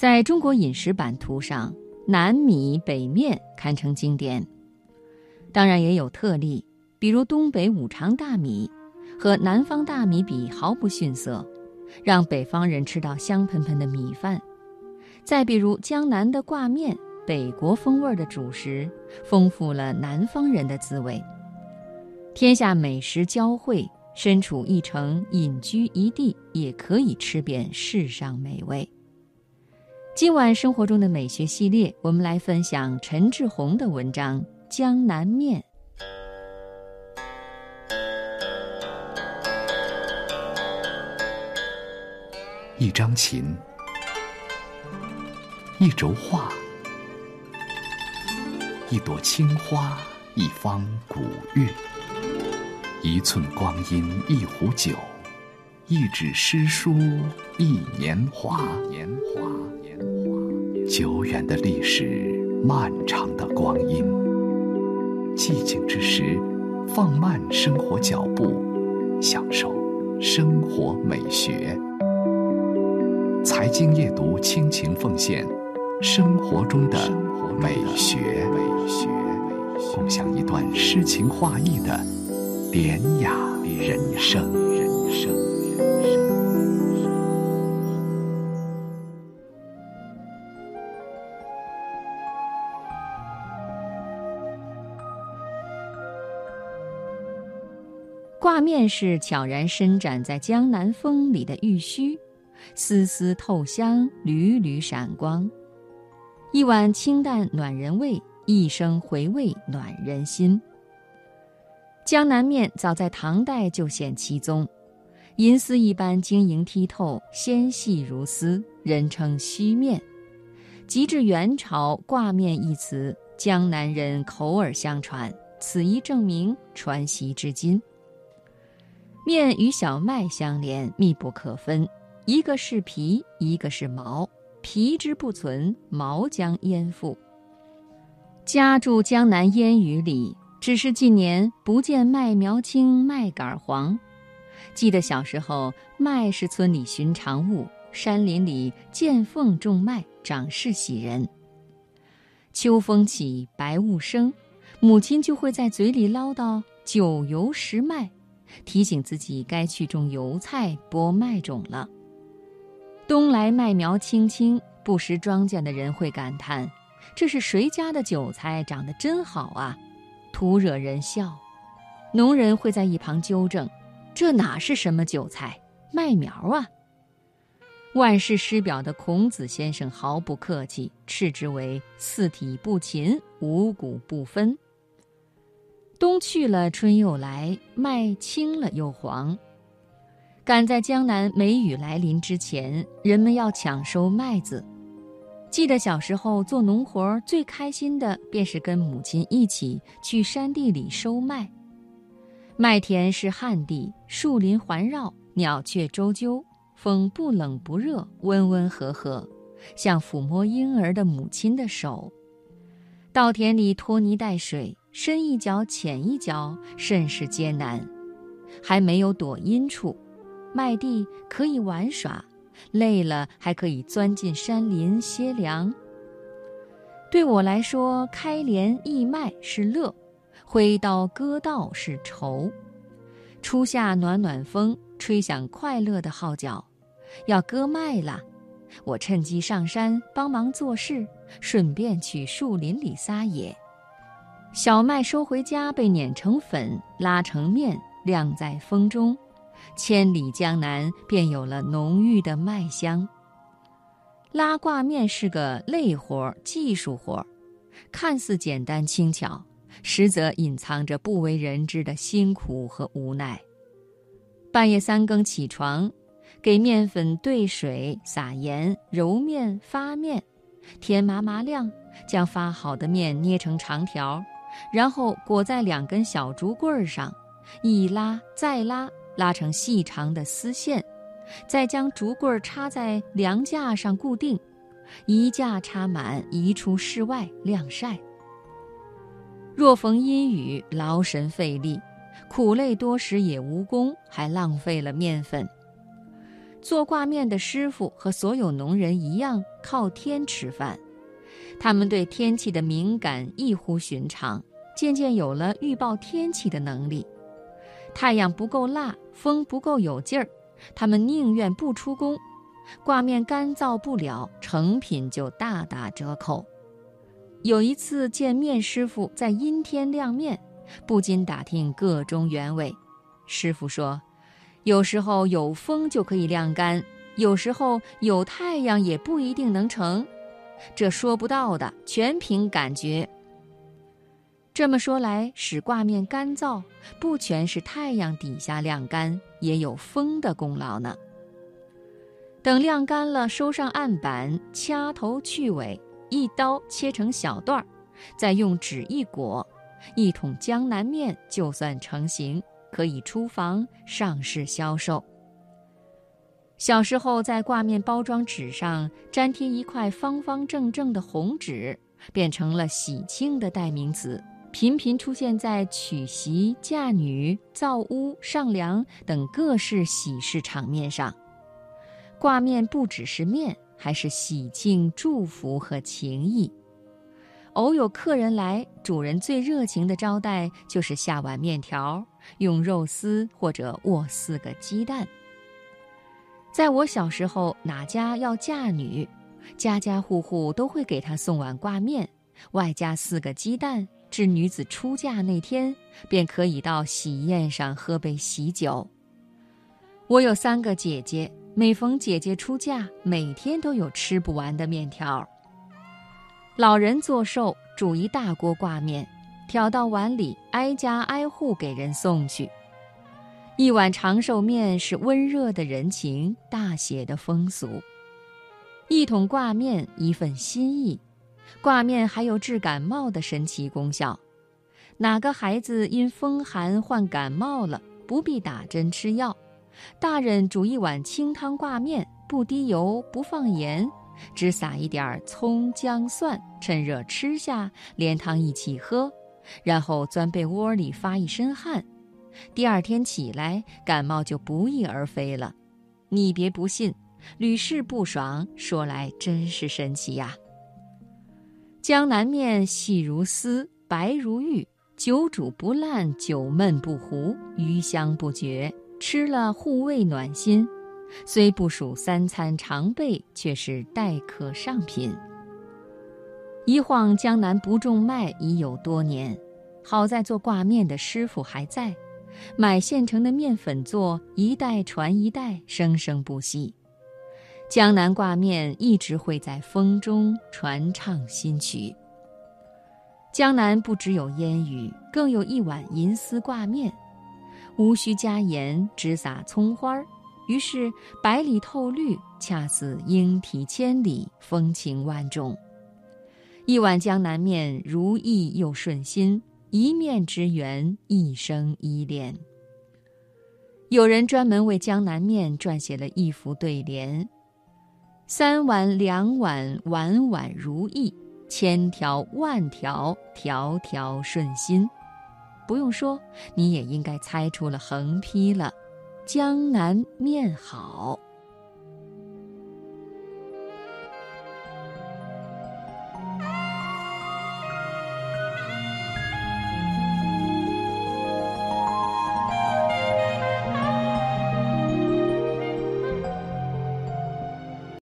在中国饮食版图上，南米北面堪称经典。当然也有特例，比如东北五常大米，和南方大米比毫不逊色，让北方人吃到香喷喷的米饭。再比如江南的挂面，北国风味的主食，丰富了南方人的滋味。天下美食交汇，身处一城，隐居一地，也可以吃遍世上美味。今晚生活中的美学系列，我们来分享陈志宏的文章《江南面》。一张琴，一轴画，一朵青花，一方古月，一寸光阴，一壶酒，一纸诗书，一年华。年华。年华久远的历史，漫长的光阴。寂静之时，放慢生活脚步，享受生活美学。财经夜读倾情奉献生活中的美学，美学共享一段诗情画意的典雅人生人生。挂面是悄然伸展在江南风里的玉须，丝丝透香，缕缕闪光。一碗清淡暖人胃，一声回味暖人心。江南面早在唐代就显其宗，银丝一般晶莹剔透，纤细如丝，人称须面。及至元朝，挂面一词，江南人口耳相传，此一证明，传习至今。面与小麦相连，密不可分。一个是皮，一个是毛。皮之不存，毛将焉附？家住江南烟雨里，只是近年不见麦苗青，麦秆黄。记得小时候，麦是村里寻常物，山林里见缝种麦，长势喜人。秋风起，白雾生，母亲就会在嘴里唠叨：“九油十麦。”提醒自己该去种油菜、播麦种了。冬来麦苗青青，不识庄稼的人会感叹：“这是谁家的韭菜长得真好啊！”徒惹人笑。农人会在一旁纠正：“这哪是什么韭菜，麦苗啊！”万世师表的孔子先生毫不客气，斥之为“四体不勤，五谷不分”。冬去了，春又来，麦青了又黄。赶在江南梅雨来临之前，人们要抢收麦子。记得小时候做农活最开心的，便是跟母亲一起去山地里收麦。麦田是旱地，树林环绕，鸟雀啁啾，风不冷不热，温温和和，像抚摸婴儿的母亲的手。稻田里拖泥带水。深一脚浅一脚，甚是艰难。还没有躲阴处，麦地可以玩耍，累了还可以钻进山林歇凉。对我来说，开镰易麦是乐，挥刀割稻是愁。初夏暖暖风，吹响快乐的号角，要割麦了。我趁机上山帮忙做事，顺便去树林里撒野。小麦收回家，被碾成粉，拉成面，晾在风中，千里江南便有了浓郁的麦香。拉挂面是个累活、技术活，看似简单轻巧，实则隐藏着不为人知的辛苦和无奈。半夜三更起床，给面粉兑水、撒盐、揉面、发面，天麻麻亮，将发好的面捏成长条。然后裹在两根小竹棍上，一拉再拉，拉成细长的丝线，再将竹棍插在梁架上固定，一架插满，移出室外晾晒。若逢阴雨，劳神费力，苦累多时也无功，还浪费了面粉。做挂面的师傅和所有农人一样，靠天吃饭。他们对天气的敏感异乎寻常，渐渐有了预报天气的能力。太阳不够辣，风不够有劲儿，他们宁愿不出工。挂面干燥不了，成品就大打折扣。有一次见面师傅在阴天晾面，不禁打听个中原委。师傅说。有时候有风就可以晾干，有时候有太阳也不一定能成，这说不到的，全凭感觉。这么说来，使挂面干燥，不全是太阳底下晾干，也有风的功劳呢。等晾干了，收上案板，掐头去尾，一刀切成小段儿，再用纸一裹，一桶江南面就算成型。可以出房上市销售。小时候在挂面包装纸上粘贴一块方方正正的红纸，变成了喜庆的代名词，频频出现在娶媳、嫁女、造屋、上梁等各式喜事场面上。挂面不只是面，还是喜庆、祝福和情谊。偶有客人来，主人最热情的招待就是下碗面条，用肉丝或者握四个鸡蛋。在我小时候，哪家要嫁女，家家户户都会给她送碗挂面，外加四个鸡蛋，至女子出嫁那天，便可以到喜宴上喝杯喜酒。我有三个姐姐，每逢姐姐出嫁，每天都有吃不完的面条。老人做寿，煮一大锅挂面，挑到碗里，挨家挨户给人送去。一碗长寿面是温热的人情，大写的风俗。一桶挂面，一份心意。挂面还有治感冒的神奇功效。哪个孩子因风寒患感冒了，不必打针吃药，大人煮一碗清汤挂面，不滴油，不放盐。只撒一点葱姜蒜，趁热吃下，连汤一起喝，然后钻被窝里发一身汗，第二天起来感冒就不翼而飞了。你别不信，屡试不爽，说来真是神奇呀。江南面细如丝，白如玉，久煮不烂，久焖不糊，余香不绝，吃了护胃暖心。虽不属三餐常备，却是待客上品。一晃江南不种麦已有多年，好在做挂面的师傅还在，买现成的面粉做，一代传一代，生生不息。江南挂面一直会在风中传唱新曲。江南不只有烟雨，更有一碗银丝挂面，无需加盐，只撒葱花儿。于是白里透绿，恰似莺啼千里，风情万种。一碗江南面，如意又顺心，一面之缘，一生依恋。有人专门为江南面撰写了一副对联：“三碗两碗，碗碗如意；千条万条，条条顺心。”不用说，你也应该猜出了横批了。江南面好。